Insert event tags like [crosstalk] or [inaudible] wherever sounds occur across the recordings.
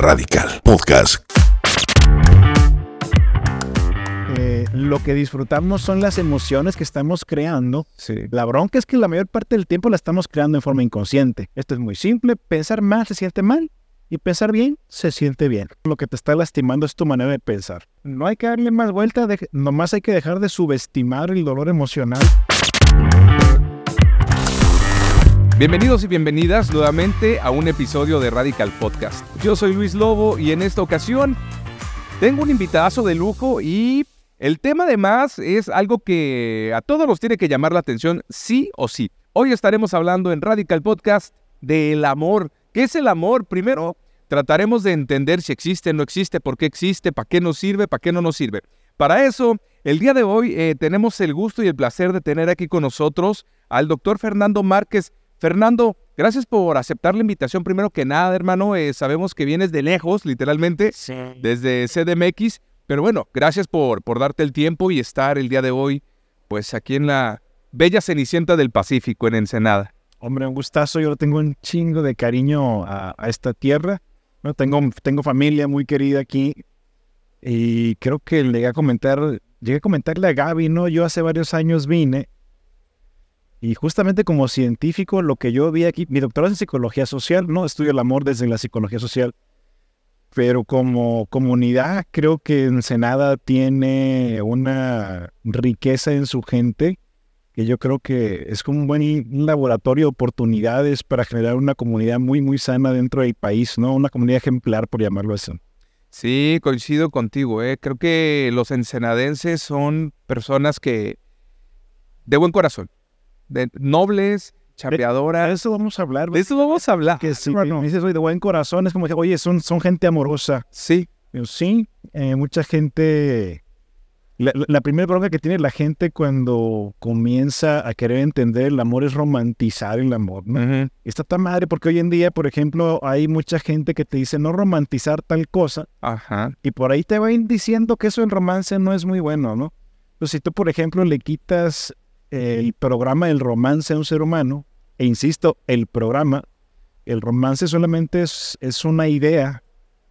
Radical Podcast. Eh, lo que disfrutamos son las emociones que estamos creando. La bronca es que la mayor parte del tiempo la estamos creando en forma inconsciente. Esto es muy simple. Pensar mal se siente mal y pensar bien se siente bien. Lo que te está lastimando es tu manera de pensar. No hay que darle más vuelta, de, nomás hay que dejar de subestimar el dolor emocional. Bienvenidos y bienvenidas nuevamente a un episodio de Radical Podcast. Yo soy Luis Lobo y en esta ocasión tengo un invitadazo de lujo y el tema además es algo que a todos nos tiene que llamar la atención sí o sí. Hoy estaremos hablando en Radical Podcast del amor. ¿Qué es el amor? Primero, trataremos de entender si existe, no existe, por qué existe, para qué nos sirve, para qué no nos sirve. Para eso, el día de hoy eh, tenemos el gusto y el placer de tener aquí con nosotros al doctor Fernando Márquez. Fernando, gracias por aceptar la invitación. Primero que nada, hermano, eh, sabemos que vienes de lejos, literalmente, desde CDMX, pero bueno, gracias por, por darte el tiempo y estar el día de hoy, pues aquí en la bella Cenicienta del Pacífico, en Ensenada. Hombre, un gustazo. Yo tengo un chingo de cariño a, esta tierra. Tengo, tengo familia muy querida aquí. Y creo que llegué a comentar, llegué a comentarle a Gaby, ¿no? Yo hace varios años vine y justamente como científico, lo que yo vi aquí, mi doctorado es en psicología social, ¿no? Estudio el amor desde la psicología social. Pero como comunidad, creo que Ensenada tiene una riqueza en su gente que yo creo que es como un buen laboratorio de oportunidades para generar una comunidad muy, muy sana dentro del país, ¿no? Una comunidad ejemplar, por llamarlo así. Sí, coincido contigo, ¿eh? Creo que los ensenadenses son personas que de buen corazón de nobles, chapeadoras. De eso vamos a hablar. De eso vamos a hablar. Que sí, bueno, dices, oye, de buen corazón, es como que, oye, son, son gente amorosa. Sí. sí, eh, mucha gente... La, primera bronca que tiene la gente cuando comienza a querer entender el amor es romantizar el amor, ¿no? Está tan madre porque hoy en día, por ejemplo, hay mucha gente que te dice no romantizar tal cosa. Ajá. Y por ahí te van diciendo que eso en romance no es muy bueno, ¿no? Pues si tú, por ejemplo, le quitas el programa del romance a un ser humano, e insisto, el programa, el romance solamente es, es una idea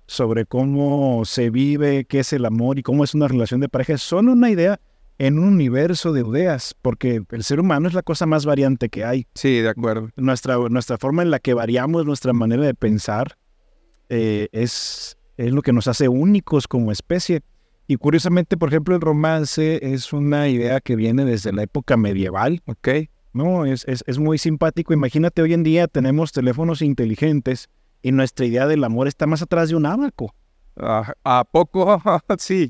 sobre cómo se vive, qué es el amor y cómo es una relación de pareja, es solo una idea en un universo de ideas, porque el ser humano es la cosa más variante que hay. Sí, de acuerdo. Nuestra, nuestra forma en la que variamos, nuestra manera de pensar, eh, es, es lo que nos hace únicos como especie. Y curiosamente, por ejemplo, el romance es una idea que viene desde la época medieval, ¿ok? No, es, es, muy simpático. Imagínate, hoy en día tenemos teléfonos inteligentes y nuestra idea del amor está más atrás de un abaco. ¿A poco? [laughs] sí.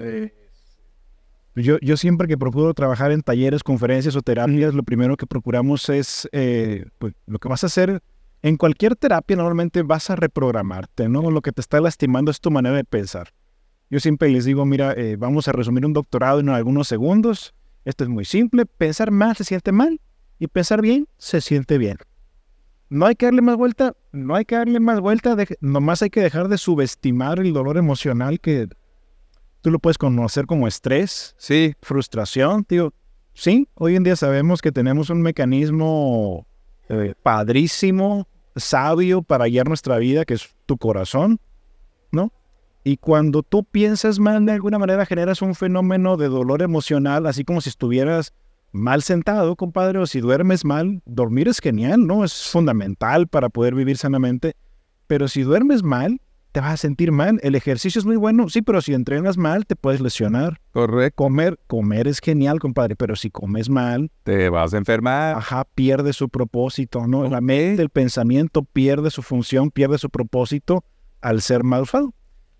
Yo, yo siempre que procuro trabajar en talleres, conferencias o terapias, lo primero que procuramos es, eh, pues, lo que vas a hacer en cualquier terapia, normalmente vas a reprogramarte, ¿no? Lo que te está lastimando es tu manera de pensar. Yo siempre les digo, mira, eh, vamos a resumir un doctorado en algunos segundos. Esto es muy simple. Pensar mal se siente mal y pensar bien se siente bien. No hay que darle más vuelta, no hay que darle más vuelta, nomás hay que dejar de subestimar el dolor emocional que tú lo puedes conocer como estrés, sí, frustración, tío. Sí, hoy en día sabemos que tenemos un mecanismo eh, padrísimo, sabio para guiar nuestra vida, que es tu corazón, ¿no? Y cuando tú piensas mal, de alguna manera generas un fenómeno de dolor emocional, así como si estuvieras mal sentado, compadre, o si duermes mal, dormir es genial, ¿no? Es fundamental para poder vivir sanamente. Pero si duermes mal, te vas a sentir mal. El ejercicio es muy bueno, sí, pero si entrenas mal, te puedes lesionar. Correcto. Comer, comer es genial, compadre, pero si comes mal, te vas a enfermar. Ajá, pierde su propósito, ¿no? La mente, el pensamiento pierde su función, pierde su propósito al ser malvado.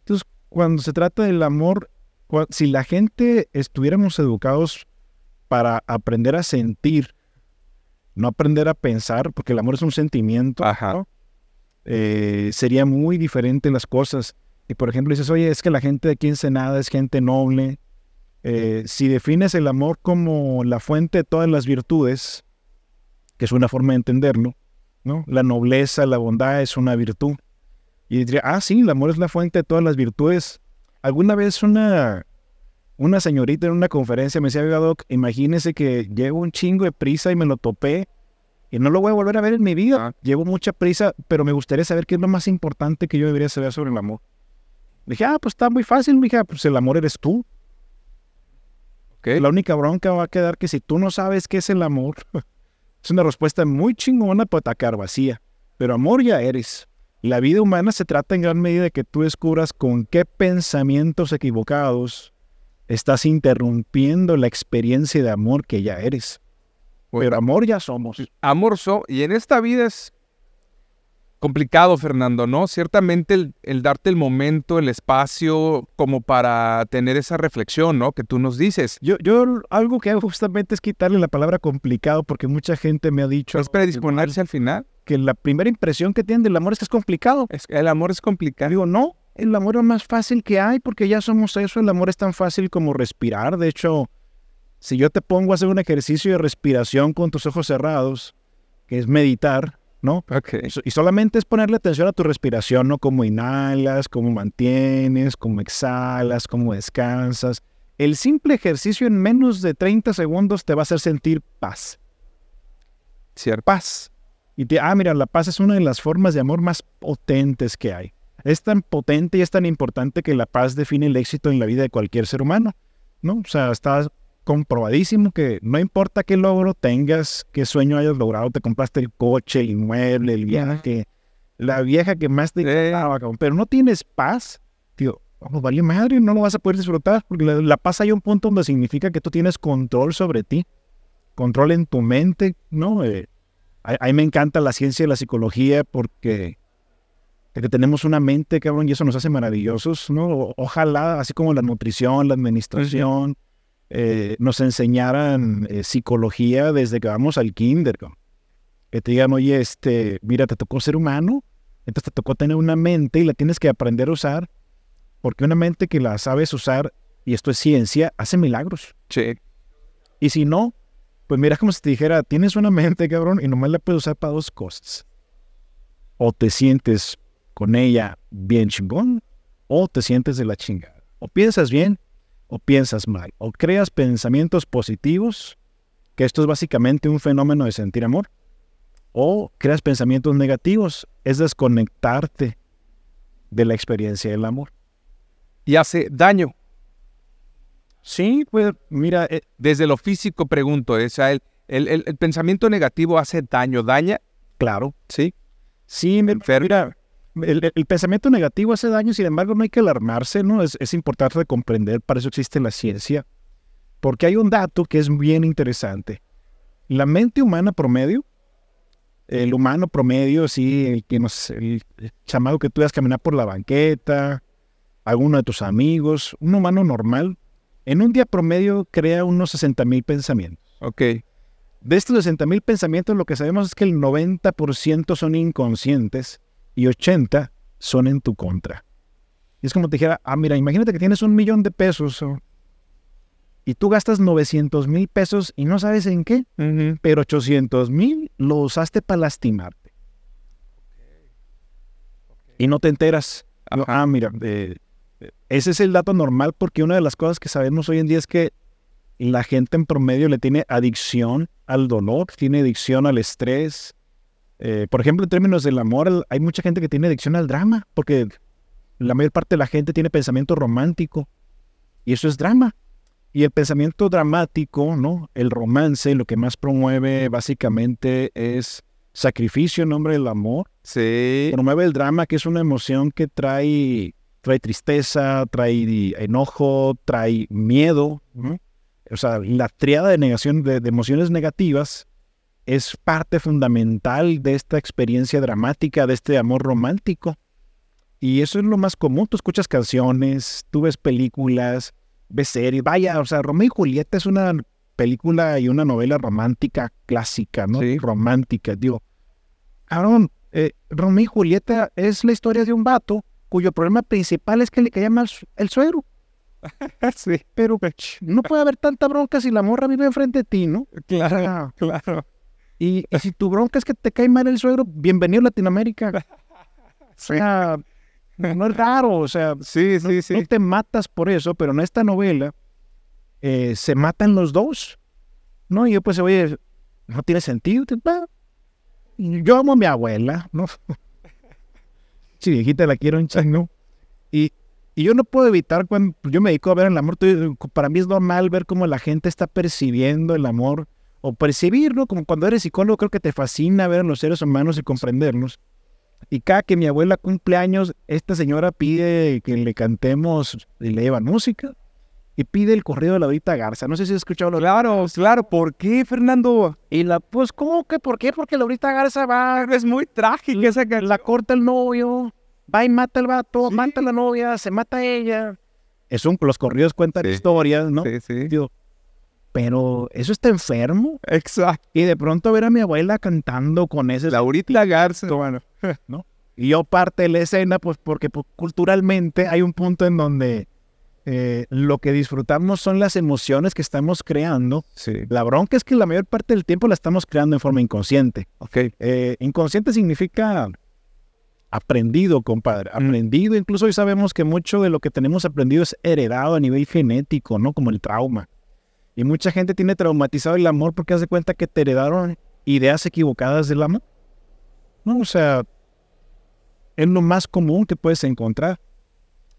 Entonces, cuando se trata del amor, si la gente estuviéramos educados para aprender a sentir, no aprender a pensar, porque el amor es un sentimiento, eh, sería muy diferente las cosas. Y por ejemplo dices, oye, es que la gente de aquí en Senada es gente noble. Eh, si defines el amor como la fuente de todas las virtudes, que es una forma de entenderlo, ¿no? La nobleza, la bondad es una virtud. Y diría, ah, sí, el amor es la fuente de todas las virtudes. Alguna vez una, una señorita en una conferencia me decía, Doc, imagínese que llevo un chingo de prisa y me lo topé y no lo voy a volver a ver en mi vida. Llevo mucha prisa, pero me gustaría saber qué es lo más importante que yo debería saber sobre el amor. Dije, ah, pues está muy fácil, mija, pues el amor eres tú. La única bronca va a quedar que si tú no sabes qué es el amor, [laughs] es una respuesta muy chingona para atacar vacía. Pero amor ya eres. La vida humana se trata en gran medida de que tú descubras con qué pensamientos equivocados estás interrumpiendo la experiencia de amor que ya eres. Pero amor ya somos. Amor so- y en esta vida es complicado, Fernando, ¿no? Ciertamente el, el darte el momento, el espacio, como para tener esa reflexión, ¿no? Que tú nos dices. Yo, yo algo que hago justamente es quitarle la palabra complicado porque mucha gente me ha dicho ¿Es predisponerse al final? Que la primera impresión que tienen del amor es que es complicado. Es, el amor es complicado. Digo, no, el amor es lo más fácil que hay porque ya somos eso, el amor es tan fácil como respirar. De hecho, si yo te pongo a hacer un ejercicio de respiración con tus ojos cerrados, que es meditar, ¿no? Ok. Y so- Y solamente es ponerle atención a tu respiración, ¿no? Cómo inhalas, cómo mantienes, cómo exhalas, cómo descansas. El simple ejercicio en menos de 30 segundos te va a hacer sentir paz. Cierto. Paz. Y te, ah, mira, la paz es una de las formas de amor más potentes que hay. Es tan potente y es tan importante que la paz define el éxito en la vida de cualquier ser humano, ¿no? O sea, está comprobadísimo que no importa qué logro tengas, qué sueño hayas logrado, te compraste el coche, el inmueble, el viaje, la vieja que más te encantaba, pero no tienes paz, tío, vamos, vale madre, no lo vas a poder disfrutar, porque la, la paz hay un punto donde significa que tú tienes control sobre ti, control en tu mente, ¿no? Eh, a, a mí me encanta la ciencia y la psicología porque, porque tenemos una mente, cabrón, y eso nos hace maravillosos, ¿no? O- Ojalá, así como la nutrición, la administración, eh, nos enseñaran eh, psicología desde que vamos al kinder, cabrón. Que te digan, oye, este, mira, te tocó ser humano, entonces te tocó tener una mente y la tienes que aprender a usar, porque una mente que la sabes usar, y esto es ciencia, hace milagros. Sí. Y si no, pues mira como si te dijera, tienes una mente, cabrón, y nomás la puedes usar para dos cosas. O te sientes con ella bien chingón, o te sientes de la chingada. O piensas bien, o piensas mal. O creas pensamientos positivos, que esto es básicamente un fenómeno de sentir amor. O creas pensamientos negativos, es desconectarte de la experiencia del amor. Y hace daño. Sí, pues mira, eh, Desde lo físico pregunto, o sea, el, el- el- el pensamiento negativo hace daño, daña, claro, ¿sí? Sí, mira, el, el- pensamiento negativo hace daño, sin embargo, no hay que alarmarse, ¿no? Es, es importante comprender, para eso existe la ciencia, porque hay un dato que es bien interesante. La mente humana promedio, el humano promedio, sí, el que nos, el, chamado que tú vas a caminar por la banqueta, alguno de tus amigos, un humano normal, en un día promedio crea unos 60 mil pensamientos. Ok. De estos 60 mil pensamientos, lo que sabemos es que el 90% son inconscientes y 80 son en tu contra. Y es como te dijera, ah, mira, imagínate que tienes un millón de pesos y tú gastas 900 mil pesos y no sabes en qué, pero 800 mil lo usaste para lastimarte. Y no te enteras. Ajá. ah, mira, eh, ese es el dato normal porque una de las cosas que sabemos hoy en día es que la gente en promedio le tiene adicción al dolor, tiene adicción al estrés. Eh, por ejemplo, en términos del amor, hay mucha gente que tiene adicción al drama, porque la mayor parte de la gente tiene pensamiento romántico, y eso es drama. Y el pensamiento dramático, ¿no? El romance, lo que más promueve básicamente es sacrificio en nombre del amor. Sí. Promueve el drama, que es una emoción que trae, trae tristeza, trae enojo, trae miedo. ¿no? O sea, la triada de negación de, de emociones negativas es parte fundamental de esta experiencia dramática, de este amor romántico. Y eso es lo más común. Tú escuchas canciones, tú ves películas, ves series. Vaya, o sea, Romeo y Julieta es una película y una novela romántica clásica, ¿no? Sí. Romántica, digo. Cabrón, eh, Romeo y Julieta es la historia de un vato cuyo problema principal es que le caía mal el suegro. [laughs] sí. Pero [laughs] no puede haber tanta bronca si la morra vive enfrente de ti, ¿no? Claro, Ah, claro. Y, y si tu bronca es que te cae mal el suegro, bienvenido a Latinoamérica. O sea, no es raro, o sea, [laughs] Sí, no, sí, sí. no te matas por eso, pero en esta novela eh, se matan los dos. ¿No? Y yo pues, oye, no tiene sentido. Yo amo a mi abuela, ¿no? Sí, viejita, la quiero chingo. Y, Y yo no puedo evitar, cuando yo me dedico a ver el amor, para mí es normal ver cómo la gente está percibiendo el amor o percibirlo, como cuando eres psicólogo creo que te fascina ver a los seres humanos y comprenderlos. Y cada que mi abuela cumple años, esta señora pide que le cantemos y le llevan música y pide el corrido de la Laurita Garza. No sé si has escuchado lo Claro, claro. ¿Por qué, Fernando? Y la, pues, ¿cómo que por qué? Porque Laurita Garza va. Es muy trágica esa La corta el novio, va y mata al vato, mata a la novia, se mata a ella. Es un, los corridos cuentan historias, ¿no? Sí, sí. pero eso está enfermo. Exacto. Y de pronto ver a mi abuela cantando con ese. Laurita Garza. Bueno, [laughs] ¿no? Y yo parte de la escena, pues porque pues, culturalmente hay un punto en donde eh, lo que disfrutamos son las emociones que estamos creando. La bronca es que la mayor parte del tiempo la estamos creando en forma inconsciente. Okay. Eh, inconsciente significa aprendido, compadre. Aprendido. Incluso hoy sabemos que mucho de lo que tenemos aprendido es heredado a nivel genético, ¿no? Como el trauma. Y mucha gente tiene traumatizado el amor porque hace cuenta que te heredaron ideas equivocadas del amor. No, o sea, es lo más común que puedes encontrar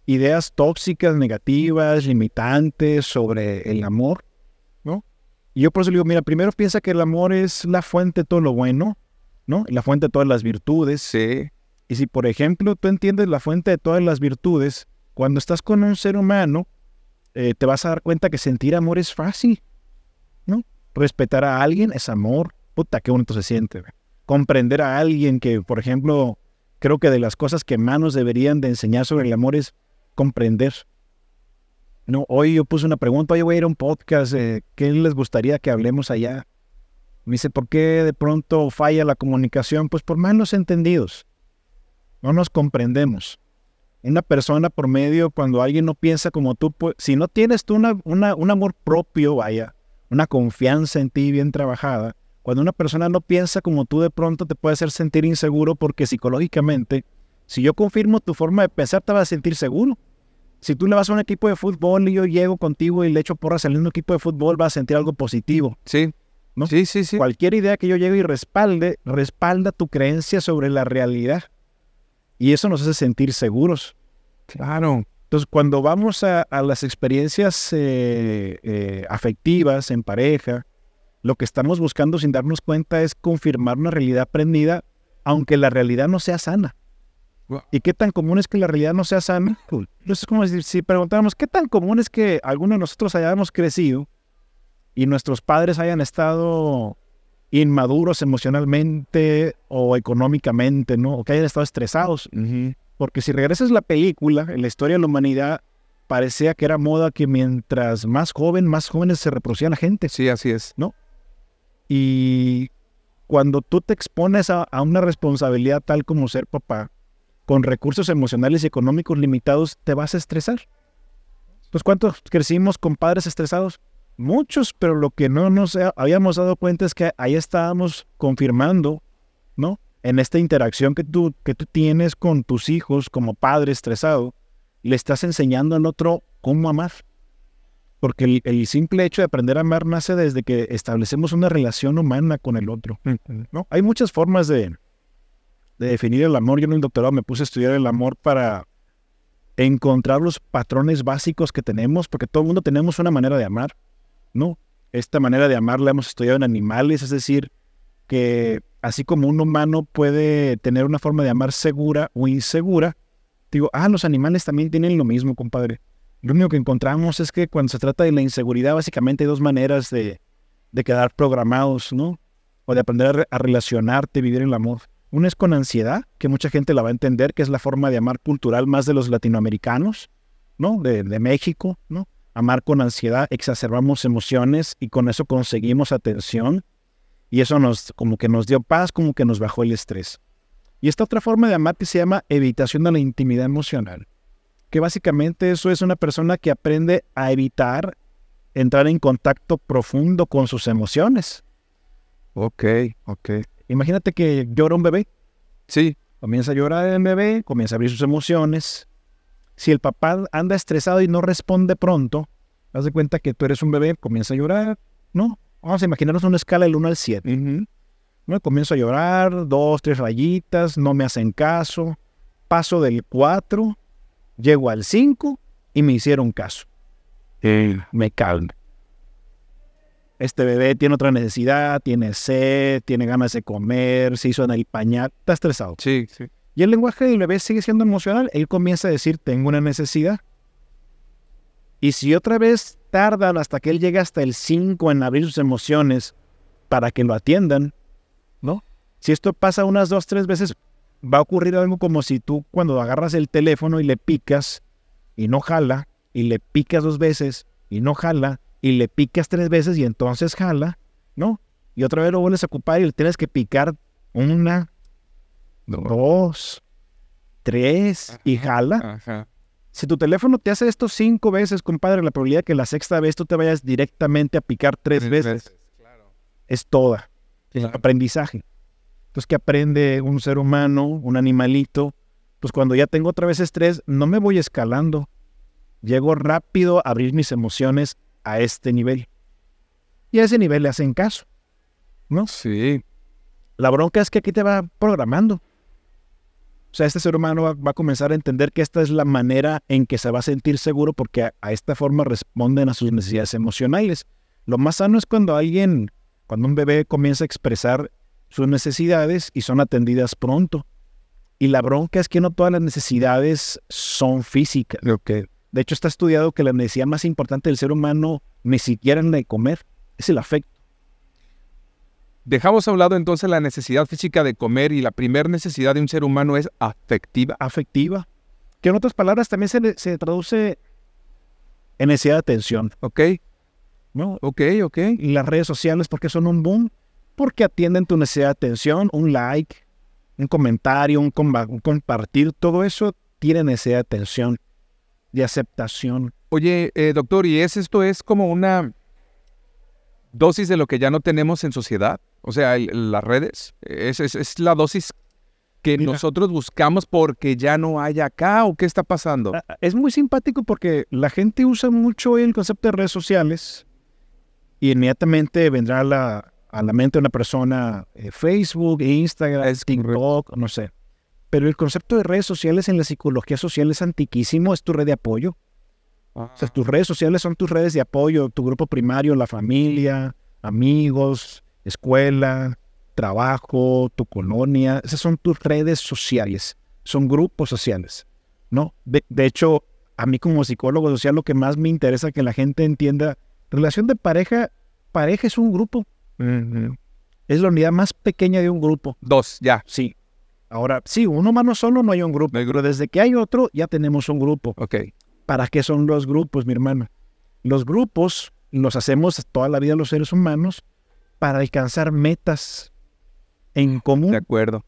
ideas tóxicas, negativas, limitantes sobre el amor, ¿no? Y yo por eso le digo, mira, primero piensa que el amor es la fuente de todo lo bueno, ¿no? La fuente de todas las virtudes. Sí. Y si, por ejemplo, tú entiendes la fuente de todas las virtudes, cuando estás con un ser humano, eh, te vas a dar cuenta que sentir amor es fácil, ¿no? Respetar a alguien es amor. Puta, qué bonito se siente. Comprender a alguien que, por ejemplo, creo que de las cosas que más nos deberían de enseñar sobre el amor es comprender. No, hoy yo puse una pregunta, hoy voy a ir a un podcast, ¿qué les gustaría que hablemos allá? Me dice, ¿por qué de pronto falla la comunicación? Pues por malos entendidos. No nos comprendemos. Una persona por medio, cuando alguien no piensa como tú, pues, si no tienes tú una, un amor propio, vaya, una confianza en ti bien trabajada, cuando una persona no piensa como tú, de pronto te puede hacer sentir inseguro porque psicológicamente, si yo confirmo tu forma de pensar, te vas a sentir seguro. Si tú le vas a un equipo de fútbol y yo llego contigo y le echo porras al mismo equipo de fútbol, vas a sentir algo positivo. Sí. ¿no? Sí, sí, sí. Cualquier idea que yo llegue y respalde, respalda tu creencia sobre la realidad. Y eso nos hace sentir seguros. Claro. Entonces, cuando vamos a, las experiencias eh, eh, afectivas en pareja, lo que estamos buscando sin darnos cuenta es confirmar una realidad aprendida, aunque la realidad no sea sana. ¿Y qué tan común es que la realidad no sea sana? Entonces es como decir, si preguntáramos, ¿qué tan común es que alguno de nosotros hayamos crecido y nuestros padres hayan estado inmaduros emocionalmente o económicamente, ¿no? O que hayan estado estresados. Porque si regresas la película, en la historia de la humanidad, parecía que era moda que mientras más joven, más jóvenes se reproducían la gente. Sí, así es. ¿No? Y cuando tú te expones a una responsabilidad tal como ser papá, con recursos emocionales y económicos limitados, te vas a estresar. Pues ¿cuántos crecimos con padres estresados? Muchos, pero lo que no nos habíamos dado cuenta es que ahí estábamos confirmando, ¿no? En esta interacción que tú, que tú tienes con tus hijos como padre estresado, le estás enseñando al otro cómo amar. Porque el, el, simple hecho de aprender a amar nace desde que establecemos una relación humana con el otro. ¿no? Hay muchas formas de, de definir el amor. Yo en el doctorado me puse a estudiar el amor para encontrar los patrones básicos que tenemos, porque todo el mundo tenemos una manera de amar, ¿no? Esta manera de amar la hemos estudiado en animales, es decir, que así como un humano puede tener una forma de amar segura o insegura, digo, ah, los animales también tienen lo mismo, compadre. Lo único que encontramos es que cuando se trata de la inseguridad, básicamente hay dos maneras de, de quedar programados, ¿no? O de aprender a relacionarte, vivir el amor. Una es con ansiedad, que mucha gente la va a entender, que es la forma de amar cultural más de los latinoamericanos, ¿no? De, México, ¿no? Amar con ansiedad, exacerbamos emociones y con eso conseguimos atención. Y eso nos, como que nos dio paz, como que nos bajó el estrés. Y esta otra forma de amar que se llama evitación de la intimidad emocional, que básicamente eso es una persona que aprende a evitar entrar en contacto profundo con sus emociones. Ok, ok. Imagínate que llora un bebé. Sí. Comienza a llorar el bebé, comienza a abrir sus emociones. Si el papá anda estresado y no responde pronto, haz de cuenta que tú eres un bebé, comienza a llorar, ¿no? Vamos a imaginarnos una escala del 1 al 7. ¿no? Comienzo a llorar, dos, tres rayitas, no me hacen caso. Paso del 4, Llego al 5 y me hicieron caso. Me calmo. Este bebé tiene otra necesidad, tiene sed, tiene ganas de comer, se hizo en el pañal, está estresado. Sí, sí. Y el lenguaje del bebé sigue siendo emocional. Él comienza a decir, tengo una necesidad. Y si otra vez tardan hasta que él llegue hasta el 5 en abrir sus emociones para que lo atiendan, ¿no? Si esto pasa unas dos, tres veces, va a ocurrir algo como si tú cuando agarras el teléfono y le picas y no jala, y le picas dos veces y no jala, y le picas tres veces y entonces jala, ¿no? Y otra vez lo vuelves a ocupar y le tienes que picar una, dos, tres y jala. Ajá. Si tu teléfono te hace esto cinco veces, compadre, la probabilidad de que la sexta vez tú te vayas directamente a picar tres, veces, claro. es toda. Claro. aprendizaje. Entonces, ¿qué aprende un ser humano, un animalito? Pues cuando ya tengo otra vez estrés, no me voy escalando. Llego rápido a abrir mis emociones a este nivel. Y a ese nivel le hacen caso. ¿No? Sí. La bronca es que aquí te va programando. O sea, este ser humano va, va a comenzar a entender que esta es la manera en que se va a sentir seguro porque a, a esta forma responden a sus necesidades emocionales. Lo más sano es cuando alguien, cuando un bebé comienza a expresar sus necesidades y son atendidas pronto. Y la bronca es que no todas las necesidades son físicas. Ok. De hecho, está estudiado que la necesidad más importante del ser humano ni siquiera es la de comer, es el afecto. Dejamos a un lado entonces la necesidad física de comer y la primera necesidad de un ser humano es afectiva. afectiva, que en otras palabras también se, traduce en necesidad de atención. Ok, ¿no? ok, ok. Y las redes sociales, ¿por qué son un boom? Porque atienden tu necesidad de atención, un like, un comentario, un, un compartir, todo eso tiene necesidad de atención, de aceptación. Oye, eh, doctor, ¿y es esto es como una dosis de lo que ya no tenemos en sociedad? O sea, el- las redes. ¿Es, es, es la dosis que Mira. nosotros buscamos porque ya no hay acá o qué está pasando? Es muy simpático porque la gente usa mucho el concepto de redes sociales y inmediatamente vendrá a la, a la mente de una persona eh, Facebook, Instagram, Es correcto. TikTok, no sé. Pero el concepto de redes sociales en la psicología social es antiquísimo, es tu red de apoyo. O sea, tus redes sociales son tus redes de apoyo, tu grupo primario, la familia, amigos, escuela, trabajo, tu colonia. Esas son tus redes sociales, son grupos sociales, ¿no? De, de hecho, a mí como psicólogo social lo que más me interesa que la gente entienda, relación de pareja, pareja es un grupo, es la unidad más pequeña de un grupo. Dos, ya. Sí. Ahora, sí, uno humano solo no hay un grupo, No hay pero desde que hay otro ya tenemos un grupo. Ok. ¿Para qué son los grupos, mi hermano? Los grupos los hacemos toda la vida los seres humanos para alcanzar metas en De común, acuerdo.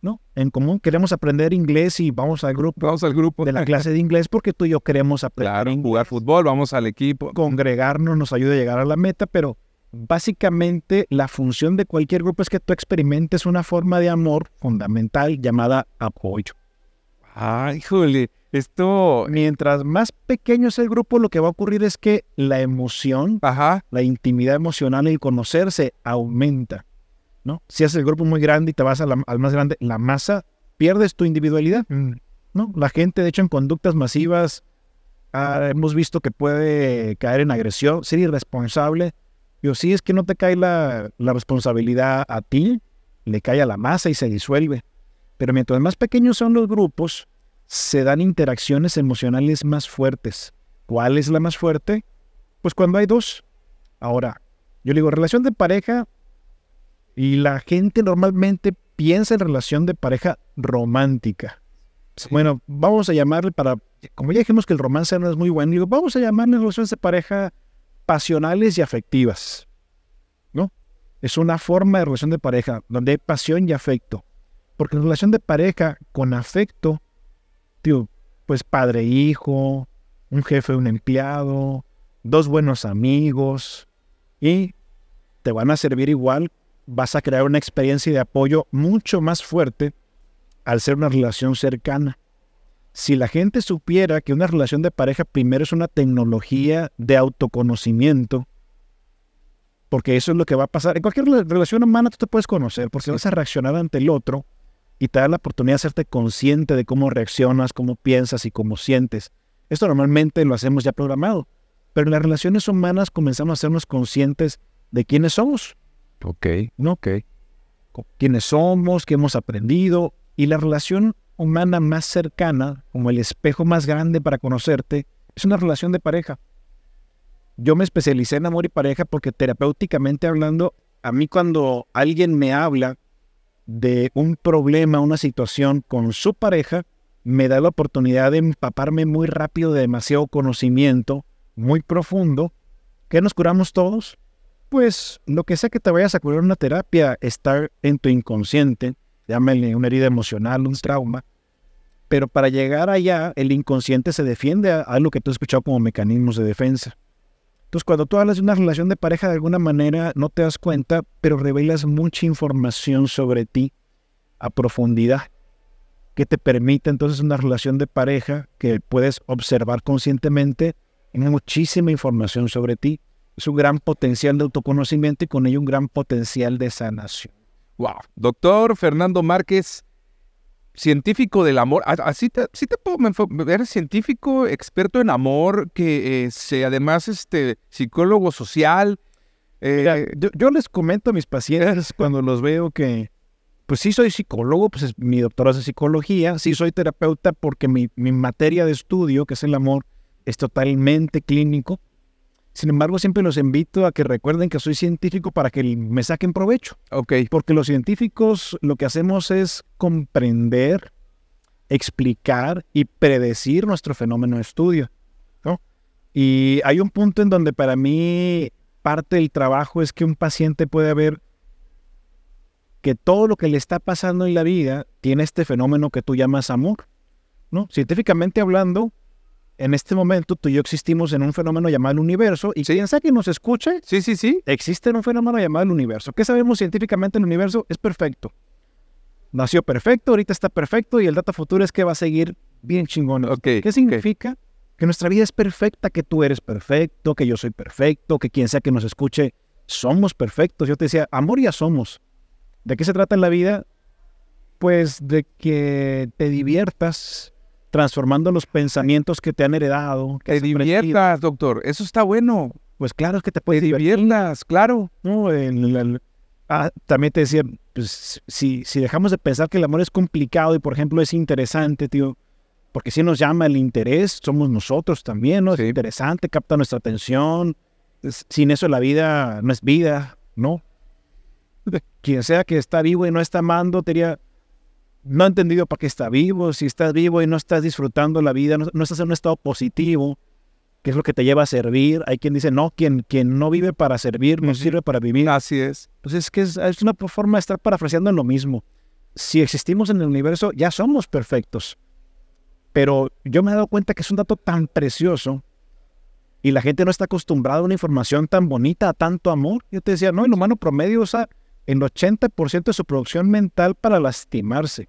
¿no? En común queremos aprender inglés y vamos al grupo Vamos al grupo. de la [laughs] clase de inglés porque tú y yo queremos aprender Claro, inglés. jugar fútbol, vamos al equipo. Congregarnos nos ayuda a llegar a la meta, pero básicamente la función de cualquier grupo es que tú experimentes una forma de amor fundamental llamada apoyo. Ay, híjole, esto... Mientras más pequeño es el grupo, lo que va a ocurrir es que la emoción Ajá, la intimidad emocional y el conocerse aumenta, ¿no? Si haces el grupo muy grande y te vas a la- al más grande, la masa, pierdes tu individualidad, ¿no? La gente, de hecho, en conductas masivas, ah, hemos visto que puede caer en agresión, ser irresponsable. Yo sí es que no te cae la, la responsabilidad a ti, le cae a la masa y se disuelve. Pero mientras más pequeños son los grupos, se dan interacciones emocionales más fuertes. ¿Cuál es la más fuerte? Pues cuando hay dos. Ahora, yo le digo, relación de pareja, y la gente normalmente piensa en relación de pareja romántica. Sí. Bueno, vamos a llamarle para, como ya dijimos que el romance no es muy bueno, digo, vamos a llamarle relaciones de pareja pasionales y afectivas. ¿No? Es una forma de relación de pareja donde hay pasión y afecto. Porque en relación de pareja con afecto, tío, pues padre e hijo, un jefe, un empleado, dos buenos amigos, y te van a servir igual, vas a crear una experiencia de apoyo mucho más fuerte al ser una relación cercana. Si la gente supiera que una relación de pareja primero es una tecnología de autoconocimiento, porque eso es lo que va a pasar. En cualquier rela- relación humana tú te puedes conocer, porque vas a reaccionar ante el otro y te da la oportunidad de hacerte consciente de cómo reaccionas, cómo piensas y cómo sientes. Esto normalmente lo hacemos ya programado, pero en las relaciones humanas comenzamos a hacernos conscientes de quiénes somos. Ok, ¿no? ok. Quiénes somos, qué hemos aprendido, y la relación humana más cercana, como el espejo más grande para conocerte, es una relación de pareja. Yo me especialicé en amor y pareja porque terapéuticamente hablando, a mí cuando alguien me habla de un problema, una situación con su pareja, me da la oportunidad de empaparme muy rápido de demasiado conocimiento, muy profundo. ¿Qué nos curamos todos? Pues lo que sea que te vayas a curar una terapia está en tu inconsciente, llámale una herida emocional, un trauma. Pero para llegar allá, el inconsciente se defiende a, a lo que tú has escuchado como mecanismos de defensa. Entonces, cuando tú hablas de una relación de pareja, de alguna manera no te das cuenta, pero revelas mucha información sobre ti a profundidad, que te permite entonces una relación de pareja que puedes observar conscientemente en muchísima información sobre ti. Es un gran potencial de autoconocimiento y con ello un gran potencial de sanación. Wow. Doctor Fernando Márquez, científico del amor. Así te, te puedo ver científico, experto en amor, que eh, además este psicólogo social. Eh, yo, les comento a mis pacientes cuando los veo que, pues sí soy psicólogo, pues es, mi doctorado es psicología, sí soy terapeuta porque mi, mi materia de estudio, que es el amor, es totalmente clínico. Sin embargo, siempre los invito a que recuerden que soy científico para que me saquen provecho. Ok. Porque los científicos lo que hacemos es comprender, explicar y predecir nuestro fenómeno de estudio. ¿no? Y hay un punto en donde para mí parte del trabajo es que un paciente puede ver que todo lo que le está pasando en la vida tiene este fenómeno que tú llamas amor. ¿no? Científicamente hablando, en este momento tú y yo existimos en un fenómeno llamado el universo y quien sea que nos escuche, sí, sí, sí, existe en un fenómeno llamado el universo. ¿Qué sabemos científicamente? El universo es perfecto. Nació perfecto, ahorita está perfecto y el dato futuro es que va a seguir bien chingón. ¿Qué significa? Que nuestra vida es perfecta, que tú eres perfecto, que yo soy perfecto, que quien sea que nos escuche somos perfectos. Yo te decía, amor ya somos. ¿De qué se trata en la vida? Pues de que te diviertas, transformando los pensamientos que te han heredado. Que te diviertas, doctor. Eso está bueno. Pues claro, es que te puedes diviertas, claro. No, ah, también te decía, pues si, si dejamos de pensar que el amor es complicado y, por ejemplo, es interesante, tío, porque si nos llama el interés, somos nosotros también, ¿no? Es interesante, capta nuestra atención. sin eso la vida no es vida, ¿no? [laughs] Quien sea que está vivo y no está amando, te diría, no ha entendido para qué está vivo, si estás vivo y no estás disfrutando la vida, no, estás en un estado positivo, que es lo que te lleva a servir. Hay quien dice, no, quien, quien no vive para servir, no sirve para vivir. Así es. Entonces es que es, una forma de estar parafraseando en lo mismo. Si existimos en el universo, ya somos perfectos. Pero yo me he dado cuenta que es un dato tan precioso y la gente no está acostumbrada a una información tan bonita, a tanto amor. Yo te decía, no, el humano promedio usa el 80% de su producción mental para lastimarse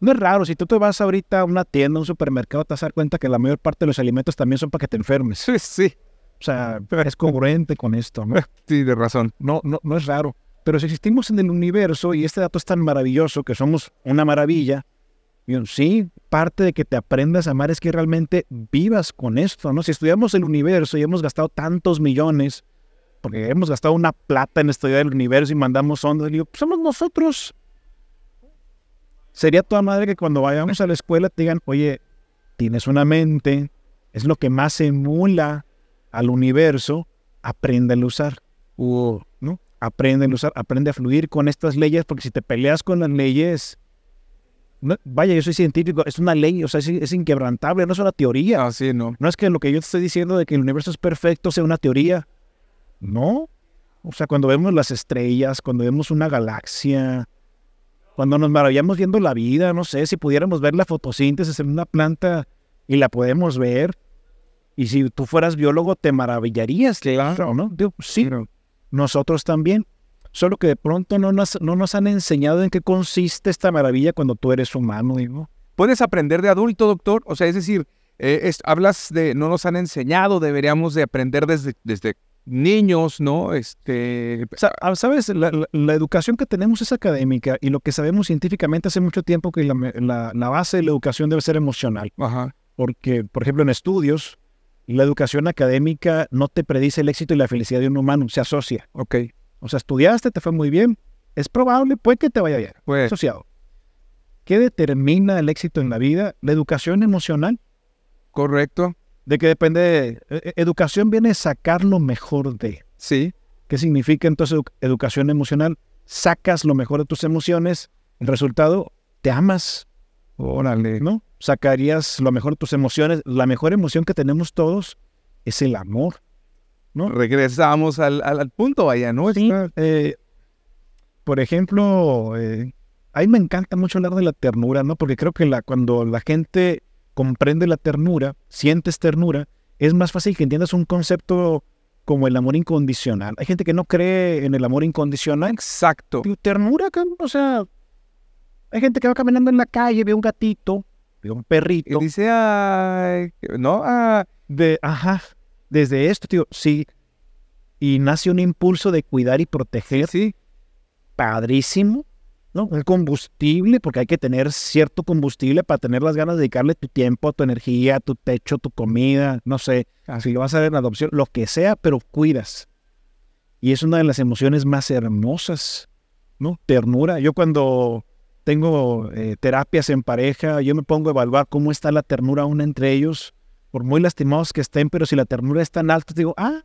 no es raro, si tú te vas ahorita a una tienda, a un supermercado, te vas a dar cuenta que la mayor parte de los alimentos también son para que te enfermes. Sí, sí. O sea, es congruente con esto, ¿no? [laughs] Sí, de razón. No, no, no es raro. Pero si existimos en el universo y este dato es tan maravilloso que somos una maravilla, sí, parte de que te aprendas a amar es que realmente vivas con esto, ¿no? Si estudiamos el universo y hemos gastado tantos millones, porque hemos gastado una plata en estudiar el universo y mandamos ondas, digo, pues somos nosotros. Sería toda madre que cuando vayamos a la escuela te digan, oye, tienes una mente, es lo que más emula al universo, aprende a usar. ¿no? Aprende a usar, aprende a fluir con estas leyes, porque si te peleas con las leyes, vaya, yo soy científico, es una ley, o sea, es, inquebrantable, no es una teoría. Así, ah, no. No es que lo que yo te estoy diciendo de que el universo es perfecto sea una teoría. No. O sea, cuando vemos las estrellas, cuando vemos una galaxia, cuando nos maravillamos viendo la vida, no sé, si pudiéramos ver la fotosíntesis en una planta y la podemos ver, y si tú fueras biólogo te maravillarías, claro, ¿no? sí, nosotros también. Solo que de pronto no nos, no nos han enseñado en qué consiste esta maravilla cuando tú eres humano, digo. ¿Puedes aprender de adulto, doctor? O sea, es decir, eh, hablas de no nos han enseñado, deberíamos de aprender desde, desde niños, ¿no? Este, Sabes, la, educación que tenemos es académica y lo que sabemos científicamente hace mucho tiempo que la, base de la educación debe ser emocional. Ajá. Porque, por ejemplo, en estudios, la educación académica no te predice el éxito y la felicidad de un humano, se asocia. Ok. O sea, estudiaste, te fue muy bien, es probable, puede que te vaya bien, pues. asociado. ¿Qué determina el éxito en la vida? La educación emocional. Correcto. De que depende, e, e, educación viene a sacar lo mejor de. Sí. ¿Qué significa entonces educación emocional? Sacas lo mejor de tus emociones, el resultado, te amas. Órale. ¿No? Sacarías lo mejor de tus emociones. La mejor emoción que tenemos todos es el amor. ¿no? Regresamos al, punto, vaya, ¿no? Sí, eh, por ejemplo, eh, a mí me encanta mucho hablar de la ternura, ¿no? Porque creo que la, cuando la gente comprende la ternura, sientes ternura, es más fácil que entiendas un concepto como el amor incondicional. Hay gente que no cree en el amor incondicional. Exacto. ternura, o sea, hay gente que va caminando en la calle, ve un gatito, ve un perrito. Y dice, ay, no, ah, de, ajá, desde esto, tío, sí. Y nace un impulso de cuidar y proteger. Sí. Padrísimo. ¿No? Un combustible, porque hay que tener cierto combustible para tener las ganas de dedicarle tu tiempo, tu energía, tu techo, tu comida, no sé, si lo vas a ver en adopción, lo que sea, pero cuidas. Y es una de las emociones más hermosas, ¿no? Ternura. Yo cuando tengo eh, terapias en pareja, yo me pongo a evaluar cómo está la ternura una entre ellos, por muy lastimados que estén, pero si la ternura es tan alta, digo, ah,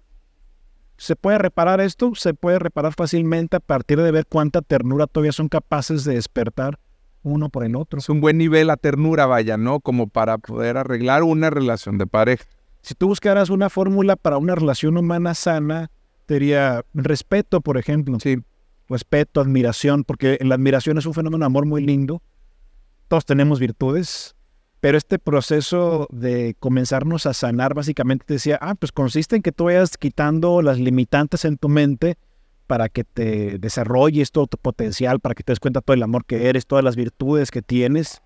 ¿Se puede reparar esto? Se puede reparar fácilmente a partir de ver cuánta ternura todavía son capaces de despertar uno por el otro. Es un buen nivel la ternura, vaya, ¿no? Como para poder arreglar una relación de pareja. Si tú buscaras una fórmula para una relación humana sana, sería respeto, por ejemplo. Sí. Respeto, admiración, porque la admiración es un fenómeno de amor muy lindo. Todos tenemos virtudes, pero este proceso de comenzarnos a sanar básicamente decía, ah, pues consiste en que tú vayas quitando las limitantes en tu mente para que te desarrolles todo tu potencial, para que te des cuenta todo el amor que eres, todas las virtudes que tienes.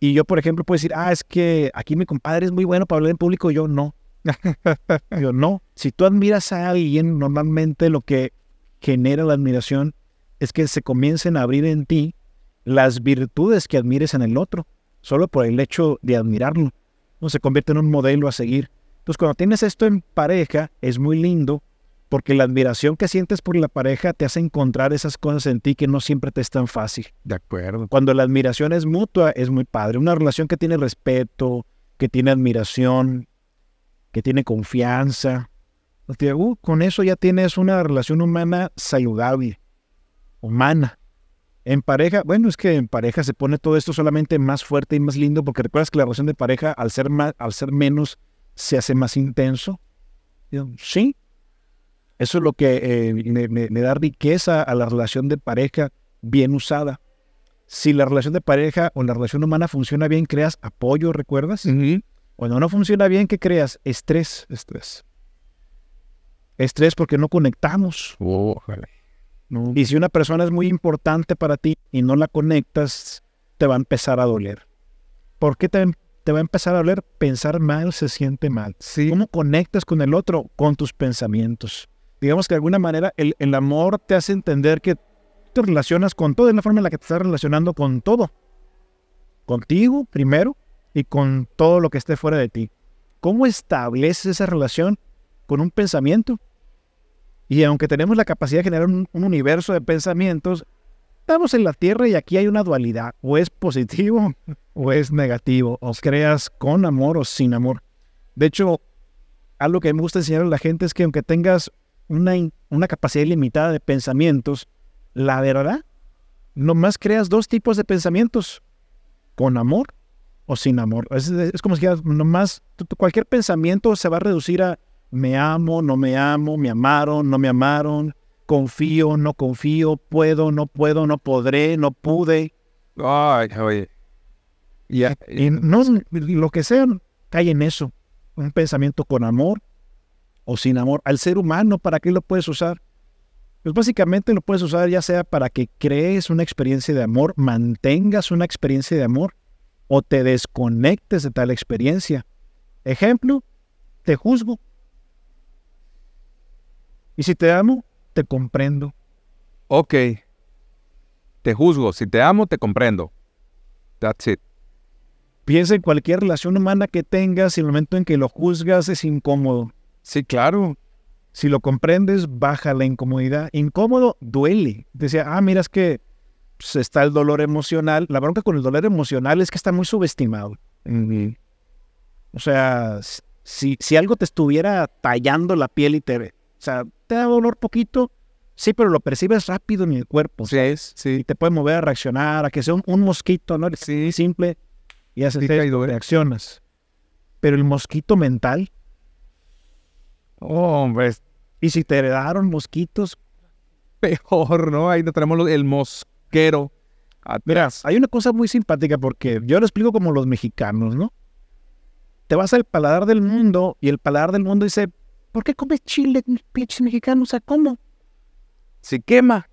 Y yo, por ejemplo, puedo decir, ah, es que aquí mi compadre es muy bueno para hablar en público, yo no. [laughs] yo no. Si tú admiras a alguien, normalmente lo que genera la admiración es que se comiencen a abrir en ti las virtudes que admires en el otro solo por el hecho de admirarlo. No se convierte en un modelo a seguir. Entonces, cuando tienes esto en pareja, es muy lindo porque la admiración que sientes por la pareja te hace encontrar esas cosas en ti que no siempre te es tan fácil. De acuerdo. Cuando la admiración es mutua, es muy padre. Una relación que tiene respeto, que tiene admiración, que tiene confianza. Uh, con eso ya tienes una relación humana saludable, humana. En pareja, bueno, es que en pareja se pone todo esto solamente más fuerte y más lindo, porque recuerdas que la relación de pareja, al ser, más, al ser menos, se hace más intenso. Sí, eso es lo que eh, le, da riqueza a la relación de pareja bien usada. Si la relación de pareja o la relación humana funciona bien, creas apoyo, ¿recuerdas? Cuando no funciona bien, ¿qué creas? Estrés. Estrés. Estrés porque no conectamos. Oh, y si una persona es muy importante para ti y no la conectas, te va a empezar a doler. ¿Por qué te, va a empezar a doler? Pensar mal se siente mal. ¿Cómo conectas con el otro? Con tus pensamientos. Digamos que de alguna manera el, el amor te hace entender que te relacionas con todo, es la forma en la que te estás relacionando con todo. Contigo primero y con todo lo que esté fuera de ti. ¿Cómo estableces esa relación? Con un pensamiento. Y aunque tenemos la capacidad de generar un, universo de pensamientos, estamos en la Tierra y aquí hay una dualidad. O es positivo [laughs] o es negativo. O creas con amor o sin amor. De hecho, algo que me gusta enseñar a la gente es que aunque tengas una, una capacidad ilimitada de pensamientos, la verdad, nomás creas dos tipos de pensamientos. Con amor o sin amor. Es, como si nomás cualquier pensamiento se va a reducir a me amo, no me amo, me amaron, no me amaron, confío, no confío, puedo, no puedo, no podré, no pude. Ay, oye. Y, no, lo que sea, cae en eso. Un pensamiento con amor o sin amor. Al ser humano, ¿para qué lo puedes usar? Pues básicamente lo puedes usar ya sea para que crees una experiencia de amor, mantengas una experiencia de amor o te desconectes de tal experiencia. Ejemplo, te juzgo Y si te amo, te comprendo. Ok. Te juzgo. Si te amo, te comprendo. That's it. Piensa en cualquier relación humana que tengas y el momento en que lo juzgas es incómodo. Sí, claro. Si lo comprendes, baja la incomodidad. Incómodo duele. Decía, ah, mira, es que pues, está el dolor emocional. La bronca con el dolor emocional es que está muy subestimado. O sea, si, si algo te estuviera tallando la piel y te... O sea, te da dolor poquito, sí, pero lo percibes rápido en el cuerpo. Sí, es, sí. Y te puede mover a reaccionar, a que sea un, mosquito, ¿no? Sí. Simple. Y haces reaccionas. Pero el mosquito mental... Oh, hombre. Y si te heredaron mosquitos... Peor, ¿no? Ahí tenemos el mosquero. Mira, hay una cosa muy simpática porque yo lo explico como los mexicanos, ¿no? te vas al paladar del mundo y el paladar del mundo dice, ¿por qué comes chile, pinche mexicano? O sea, ¿cómo? Se quema.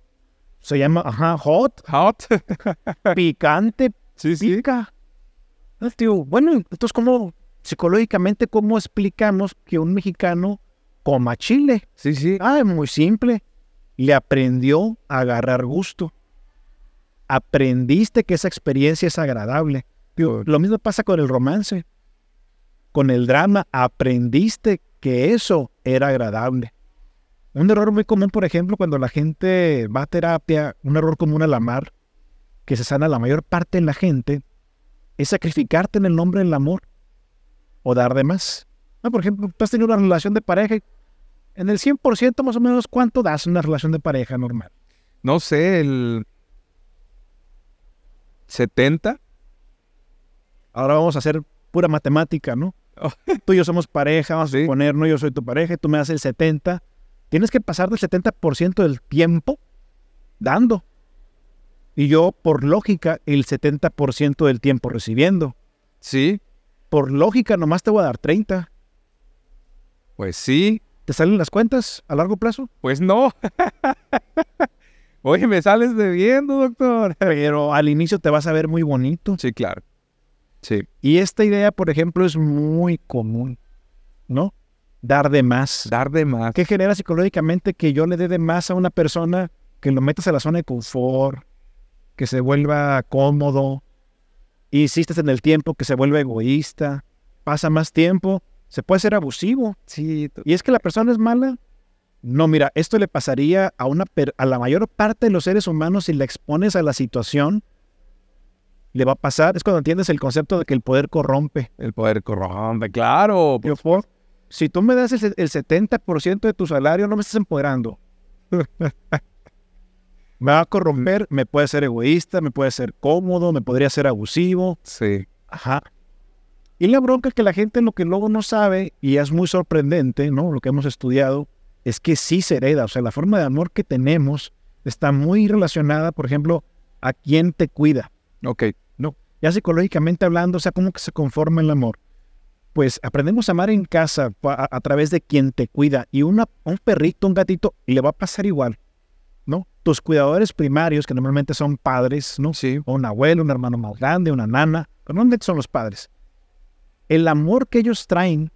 Se llama, ajá, hot. Hot. [laughs] Picante. Sí, sí. Pica. Ah, tío, bueno, entonces, ¿cómo, psicológicamente, cómo explicamos que un mexicano coma chile? Sí, sí. Ah, es muy simple. Le aprendió a agarrar gusto. Aprendiste que esa experiencia es agradable. lo mismo pasa con el romance con el drama aprendiste que eso era agradable. Un error muy común, por ejemplo, cuando la gente va a terapia, un error común a la mar, que se sana la mayor parte de la gente, es sacrificarte en el nombre del amor o dar de más. Ah, por ejemplo, tú has tenido una relación de pareja en el 100% más o menos, ¿cuánto das una relación de pareja normal? No sé, el 70. Ahora vamos a hacer pura matemática, ¿no? [laughs] tú y yo somos pareja, vamos a poner, no, yo soy tu pareja, tú me das el 70. Tienes que pasar del 70% del tiempo dando. Y yo, por lógica, el 70% del tiempo recibiendo. Sí. Por lógica, nomás te voy a dar 30. Pues sí. ¿Te salen las cuentas a largo plazo? Pues no. [laughs] Oye, me sales debiendo, doctor. Pero al inicio te vas a ver muy bonito. Sí, claro. Sí. Y esta idea, por ejemplo, es muy común, ¿no? Dar de más. Dar de más. ¿Qué genera psicológicamente que yo le dé de más a una persona que lo metas a la zona de confort, que se vuelva cómodo, insistes en el tiempo, que se vuelva egoísta, pasa más tiempo, se puede ser abusivo. Sí. Y es que la persona es mala. No, mira, esto le pasaría a, una a la mayor parte de los seres humanos si la expones a la situación le va a pasar. Es cuando entiendes el concepto de que el poder corrompe. El poder corrompe, claro. si tú me das el, 70% de tu salario, no me estás empoderando. [laughs] me va a corromper, me puede ser egoísta, me puede ser cómodo, me podría ser abusivo. Sí. Ajá. Y la bronca es que la gente lo que luego no sabe, y es muy sorprendente, ¿no? Lo que hemos estudiado, es que sí se hereda. O sea, la forma de amor que tenemos está muy relacionada, por ejemplo, a quién te cuida. Ok. Ya psicológicamente hablando, o sea, ¿cómo que se conforma el amor? Pues aprendemos a amar en casa a, través de quien te cuida. Y una, un perrito, un gatito, le va a pasar igual, ¿no? Tus cuidadores primarios, que normalmente son padres, ¿no? Sí. O un abuelo, un hermano más grande, una nana, pero normalmente son los padres. El amor que ellos traen,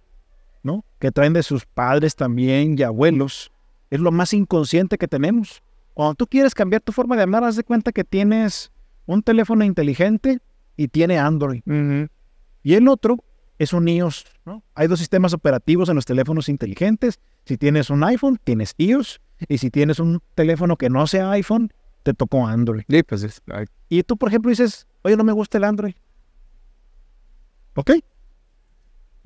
¿no? Que traen de sus padres también y abuelos, es lo más inconsciente que tenemos. Cuando tú quieres cambiar tu forma de amar, haz de cuenta que tienes un teléfono inteligente y tiene Android. Y el otro es un iOS. ¿no? Hay dos sistemas operativos en los teléfonos inteligentes. Si tienes un iPhone, tienes iOS. Y si tienes un teléfono que no sea iPhone, te tocó Android. Pues y tú, por ejemplo, dices, oye, no me gusta el Android. ¿Ok?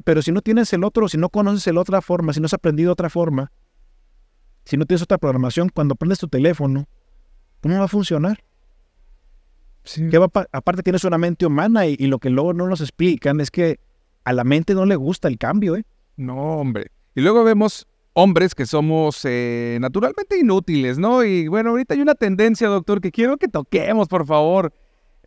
Pero si no tienes el otro, si no conoces la otra forma, si no has aprendido otra forma, si no tienes otra programación, cuando prendes tu teléfono, ¿cómo va a funcionar? Aparte tienes una mente humana y, lo que luego no nos explican es que a la mente no le gusta el cambio, ¿eh? No, hombre. Y luego vemos hombres que somos eh, naturalmente inútiles, ¿no? Y bueno, ahorita hay una tendencia, doctor, que quiero que toquemos, por favor.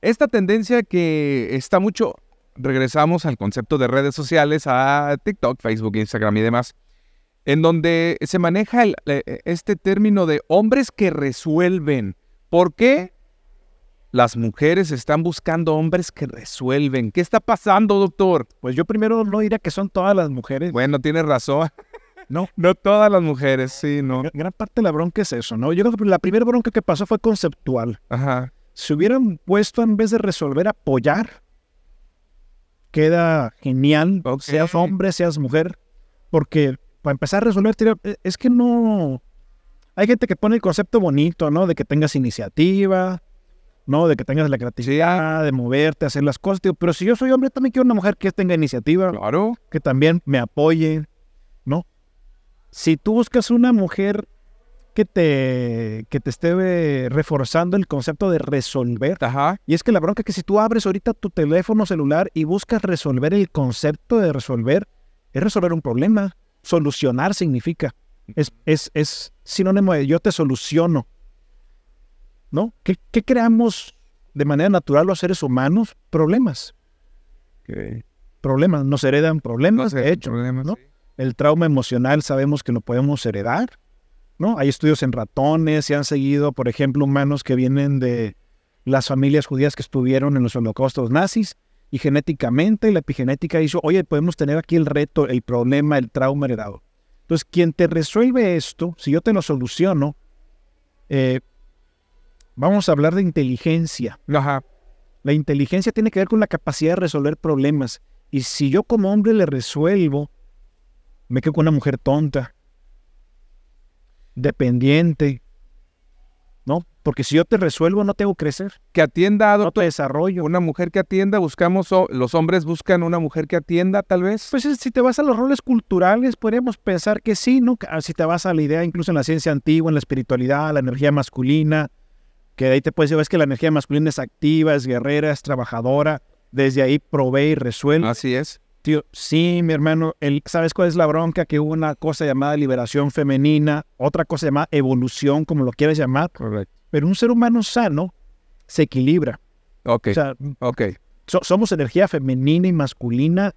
Esta tendencia que está mucho, regresamos al concepto de redes sociales, a TikTok, Facebook, Instagram y demás, en donde se maneja este término de hombres que resuelven. ¿Por qué? Las mujeres están buscando hombres que resuelven. ¿Qué está pasando, doctor? Pues yo primero no diría que son todas las mujeres. Bueno, tienes razón. [laughs] No. No todas las mujeres, sí, no. Gran, parte de la bronca es eso, ¿no? Yo creo que la primera bronca que pasó fue conceptual. Ajá. Si hubieran puesto en vez de resolver, apoyar, queda genial, Ok. seas hombre, seas mujer, porque para empezar a resolver, eh, es que no... Hay gente que pone el concepto bonito, ¿no? De que tengas iniciativa, ¿no? De que tengas la creatividad, de moverte, hacer las cosas. Pero si yo soy hombre, también quiero una mujer que tenga iniciativa, Claro. que también me apoye, ¿no? Si tú buscas una mujer que te, que te esté eh, reforzando el concepto de resolver, Ajá. y es que la bronca es que si tú abres ahorita tu teléfono celular y buscas resolver el concepto de resolver, es resolver un problema. Solucionar significa. Es, es, es sinónimo de yo te soluciono. ¿No? ¿Qué, qué creamos de manera natural los seres humanos? Problemas. Problemas. Nos heredan problemas, No sé, de hecho. problemas, ¿no? sí. El trauma emocional sabemos que lo podemos heredar, ¿no? Hay estudios en ratones, se han seguido, por ejemplo, humanos que vienen de las familias judías que estuvieron en los holocaustos nazis y genéticamente la epigenética hizo, oye, podemos tener aquí el reto, el problema, el trauma heredado. Entonces, quien te resuelve esto, si yo te lo soluciono, eh, vamos a hablar de inteligencia. Ajá. La inteligencia tiene que ver con la capacidad de resolver problemas. Y si yo como hombre le resuelvo, me quedo con una mujer tonta, dependiente, ¿no? Porque si yo te resuelvo, no te hago crecer, Que atienda, no te doctor. desarrollo. Una mujer que atienda, buscamos, los hombres buscan una mujer que atienda, tal vez. Pues si te vas a los roles culturales, podríamos pensar que sí, ¿no? Que, ah, Si te vas a la idea, incluso en la ciencia antigua, en la espiritualidad, la energía masculina, que de ahí te puedes decir, es que la energía masculina es activa, es guerrera, es trabajadora, desde ahí provee y resuelve. Así es. Tío, sí, mi hermano, el, ¿sabes cuál es la bronca? Que hubo una cosa llamada liberación femenina, otra cosa llamada evolución, como lo quieras llamar, Correcto. pero un ser humano sano se equilibra. Ok. O sea, ok. so- somos energía femenina y masculina,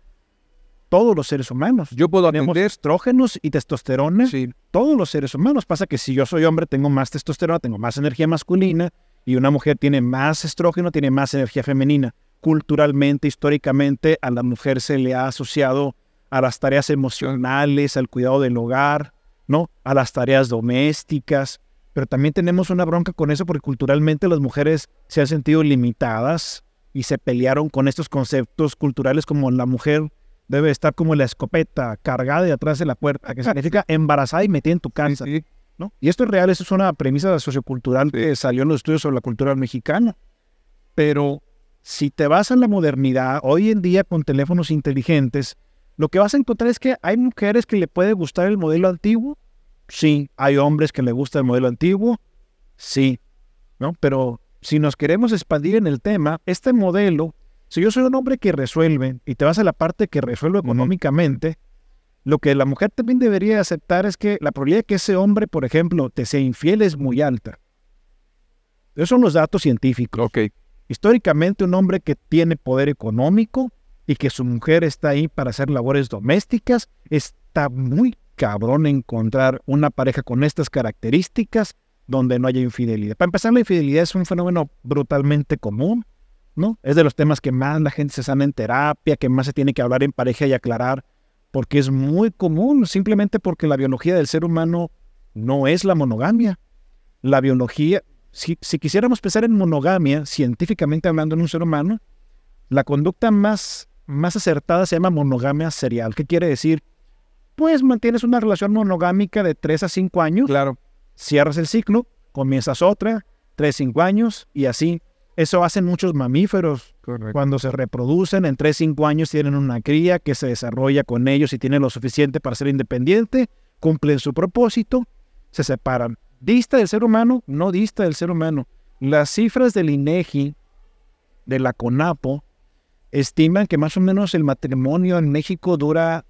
todos los seres humanos. Yo puedo Tenemos atender. estrógenos y testosterona, Sí. todos los seres humanos. Pasa que si yo soy hombre, tengo más testosterona, tengo más energía masculina, y una mujer tiene más estrógeno, tiene más energía femenina. Culturalmente, históricamente, a la mujer se le ha asociado a las tareas emocionales, al cuidado del hogar, ¿no? A las tareas domésticas. Pero también tenemos una bronca con eso porque culturalmente las mujeres se han sentido limitadas y se pelearon con estos conceptos culturales como la mujer debe estar como la escopeta cargada de atrás de la puerta, que significa [laughs] embarazada y metida en tu Sí, casa. sí. ¿no? Y esto es real, eso es una premisa sociocultural que salió en los estudios sobre la cultura mexicana. Pero si te vas a la modernidad, hoy en día con teléfonos inteligentes, lo que vas a encontrar es que hay mujeres que le puede gustar el modelo antiguo, sí, hay hombres que le gusta el modelo antiguo, sí, ¿no? Pero si nos queremos expandir en el tema, este modelo, si yo soy un hombre que resuelve y te vas a la parte que resuelve económicamente, lo que la mujer también debería aceptar es que la probabilidad de que ese hombre, por ejemplo, te sea infiel es muy alta. Esos son los datos científicos. Ok. Históricamente, un hombre que tiene poder económico y que su mujer está ahí para hacer labores domésticas, está muy cabrón encontrar una pareja con estas características donde no haya infidelidad. Para empezar, la infidelidad es un fenómeno brutalmente común, ¿no? Es de los temas que más la gente se sana en terapia, que más se tiene que hablar en pareja y aclarar, porque es muy común, simplemente porque la biología del ser humano no es la monogamia. La biología, si, si quisiéramos pensar en monogamia, científicamente hablando en un ser humano, la conducta más, más acertada se llama monogamia serial. ¿Qué quiere decir? Pues mantienes una relación monogámica de 3 a 5 años, Claro. cierras el ciclo, comienzas otra, 3, 5 años y así. Eso hacen muchos mamíferos. Correcto. Cuando se reproducen, en 3, 5 años tienen una cría que se desarrolla con ellos y tiene lo suficiente para ser independiente, cumplen su propósito, se separan. ¿Dista del ser humano? No dista del ser humano. Las cifras del INEGI, de la CONAPO, estiman que más o menos el matrimonio en México dura,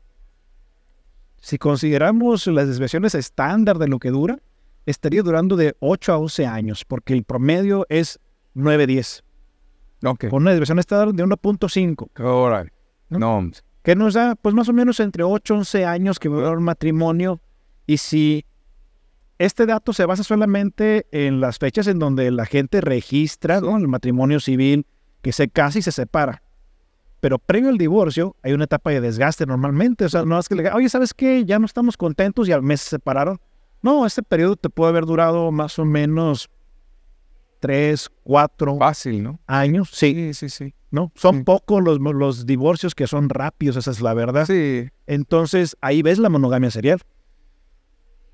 si consideramos las desviaciones estándar de lo que dura, estaría durando de 8 a 11 años, porque el promedio es 9-10, Ok. con una desviación estándar de 1.5. Órale. ¿No? No, que nos da pues más o menos entre 8 y 11 años que va a durar un matrimonio y si este dato se basa solamente en las fechas en donde la gente registra ¿no? el matrimonio civil que se casa y se separa. Pero previo al divorcio hay una etapa de desgaste normalmente. O sea, no es que le diga, oye, ¿sabes qué? Ya no estamos contentos y al mes se separaron. No, este periodo te puede haber durado más o menos tres, cuatro Fácil, ¿no? años. Sí, Sí, sí, sí. ¿no? Son Sí. pocos los, los divorcios que son rápidos, esa es la verdad. Sí, Entonces, ahí ves la monogamia serial.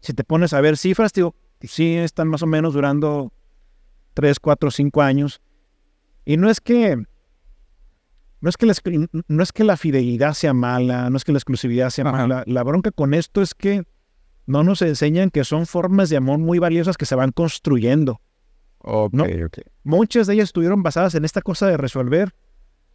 Si te pones a ver cifras, digo, sí están más o menos durando 3, 4, 5 años. Y no es que no es que la, no es que la fidelidad sea mala, no es que la exclusividad sea Ajá. mala. La bronca con esto es que no nos enseñan que son formas de amor muy valiosas que se van construyendo. No. Muchas de ellas estuvieron basadas en esta cosa de resolver.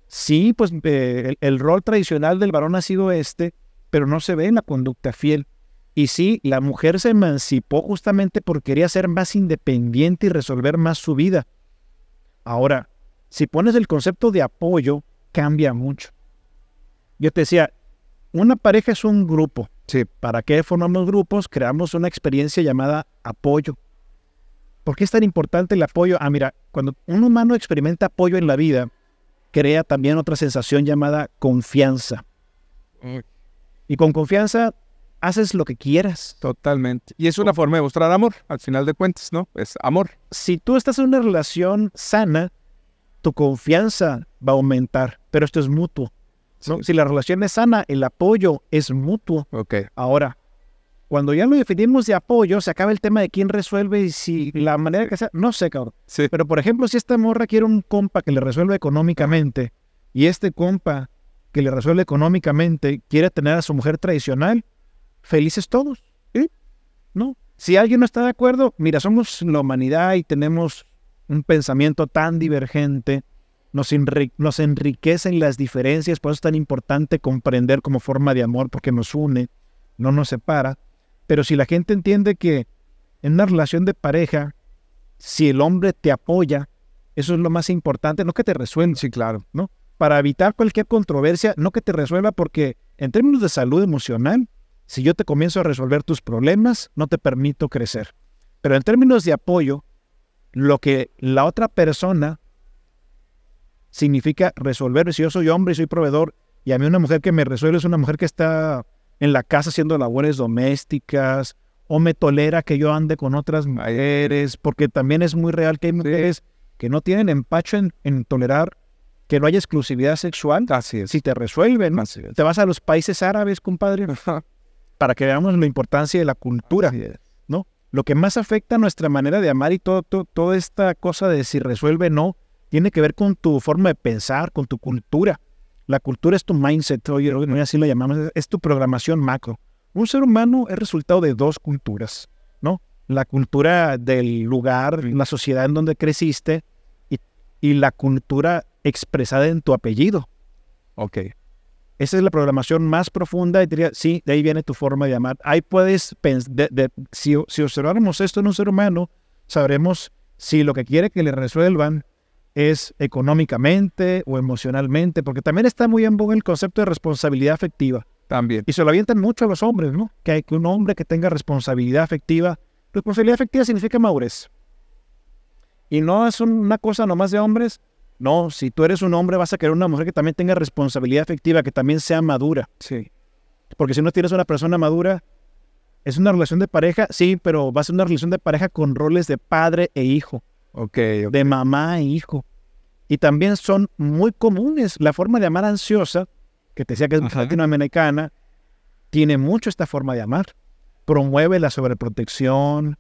Sí, pues eh, el, el rol tradicional del varón ha sido este, pero no se ve en la conducta fiel. Y sí, la mujer se emancipó justamente porque quería ser más independiente y resolver más su vida. Ahora, si pones el concepto de apoyo, cambia mucho. Yo te decía, una pareja es un grupo. Sí. ¿Para qué formamos grupos? Creamos una experiencia llamada apoyo. ¿Por qué es tan importante el apoyo? Ah, mira, cuando un humano experimenta apoyo en la vida, crea también otra sensación llamada confianza. Y con confianza haces lo que quieras. Totalmente. Y es una forma de mostrar amor, al final de cuentas, ¿no? Es amor. Si tú estás en una relación sana, tu confianza va a aumentar, pero esto es mutuo. ¿no? Sí. Si la relación es sana, el apoyo es mutuo. Ok. Ahora, cuando ya lo definimos de apoyo, se acaba el tema de quién resuelve y si la manera que sea, no sé, cabrón. Sí. Pero por ejemplo, si esta morra quiere un compa que le resuelva económicamente y este compa que le resuelve económicamente quiere tener a su mujer tradicional, felices todos. ¿No? Si alguien no está de acuerdo, mira, somos la humanidad y tenemos un pensamiento tan divergente, nos, enri- nos enriquecen las diferencias, por eso es tan importante comprender como forma de amor, porque nos une, no nos separa. Pero si la gente entiende que en una relación de pareja, si el hombre te apoya, eso es lo más importante, no que te resuelva, Sí, claro. ¿no? Para evitar cualquier controversia, no que te resuelva, porque en términos de salud emocional, si yo te comienzo a resolver tus problemas, no te permito crecer. Pero en términos de apoyo, lo que la otra persona significa resolver, si yo soy hombre y soy proveedor, y a mí una mujer que me resuelve es una mujer que está en la casa haciendo labores domésticas, o me tolera que yo ande con otras mujeres, porque también es muy real que hay mujeres que no tienen empacho en, en tolerar que no haya exclusividad sexual. Así es. Si te resuelven, Así es. te vas a los países árabes, compadre, para que veamos la importancia de la cultura, ¿no? Lo que más afecta a nuestra manera de amar y todo, todo- toda esta cosa de si resuelve o no, tiene que ver con tu forma de pensar, con tu cultura. La cultura es tu mindset, oye, así lo llamamos, es tu programación macro. Un ser humano es resultado de dos culturas, ¿no? La cultura del lugar, la sociedad en donde creciste y, y la cultura expresada en tu apellido. Ok. Esa es la programación más profunda y diría, sí, de ahí viene tu forma de amar. Ahí puedes pensar, si, si observáramos esto en un ser humano, sabremos si lo que quiere que le resuelvan es económicamente o emocionalmente, porque también está muy en boga el concepto de responsabilidad afectiva. También. Y se lo avientan mucho a los hombres, ¿no? Que hay que un hombre que tenga responsabilidad afectiva. Responsabilidad afectiva significa madurez. Y no es un- una cosa nomás de hombres. No, si tú eres un hombre vas a querer una mujer que también tenga responsabilidad afectiva, que también sea madura. Sí. Porque si no tienes una persona madura, es una relación de pareja, sí, pero va a ser una relación de pareja con roles de padre e hijo, Ok. ok. de mamá e hijo. Y también son muy comunes. La forma de amar ansiosa, que te decía que es Ajá. latinoamericana, tiene mucho esta forma de amar. Promueve la sobreprotección,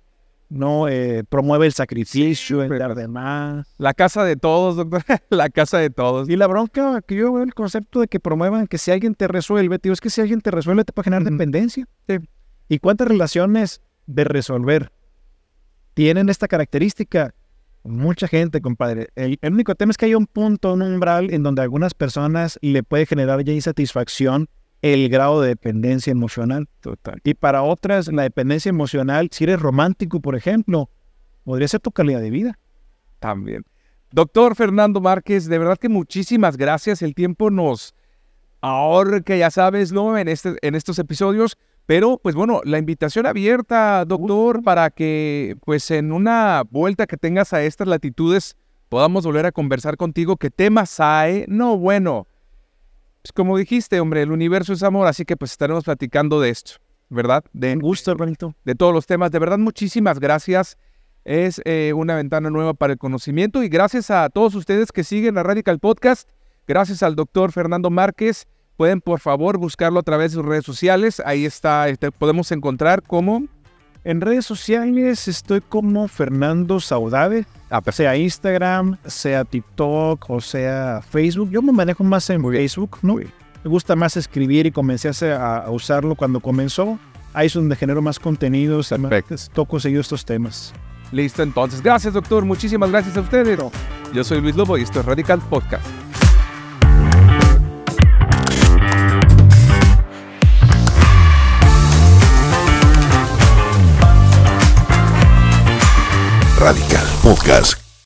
no Eh, promueve el sacrificio, el pero- dar de más. La casa de todos, doctor. [laughs] La casa de todos. Y la bronca que yo veo el concepto de que promuevan que si alguien te resuelve, tío, es que si alguien te resuelve te puede generar dependencia. Sí. ¿Y cuántas relaciones de resolver tienen esta característica? Mucha gente, compadre. El, único tema es que hay un punto, un umbral en donde a algunas personas le puede generar ya insatisfacción el grado de dependencia emocional. Total. Y para otras, la dependencia emocional, si eres romántico, por ejemplo, podría ser tu calidad de vida. También. Doctor Fernando Márquez, de verdad que muchísimas gracias. El tiempo nos ahorca, ya sabes, ¿no? En, este, en estos episodios. Pero, pues bueno, la invitación abierta, doctor, para que, pues en una vuelta que tengas a estas latitudes, podamos volver a conversar contigo. ¿Qué temas hay? No, bueno. pues, como dijiste, hombre, el universo es amor, así que pues estaremos platicando de esto, ¿verdad? De, Un gusto, hermanito. de todos los temas. De verdad, muchísimas gracias. Es eh, una ventana nueva para el conocimiento y gracias a todos ustedes que siguen a Radical Podcast. Gracias al doctor Fernando Márquez. Pueden por favor buscarlo a través de sus redes sociales. Ahí está, este, podemos encontrar como... En redes sociales estoy como Fernando Saudade, Ah, sea Instagram, sea TikTok o sea Facebook. Yo me manejo más en Facebook, ¿no? Me gusta más escribir y comencé a, a usarlo cuando comenzó. Ahí es donde genero más contenidos, más- Perfecto. toco seguir estos temas. Listo, entonces. Gracias, doctor. Muchísimas gracias a ustedes. Yo soy Luis Lobo y esto es Radical Podcast. Radical Podcast.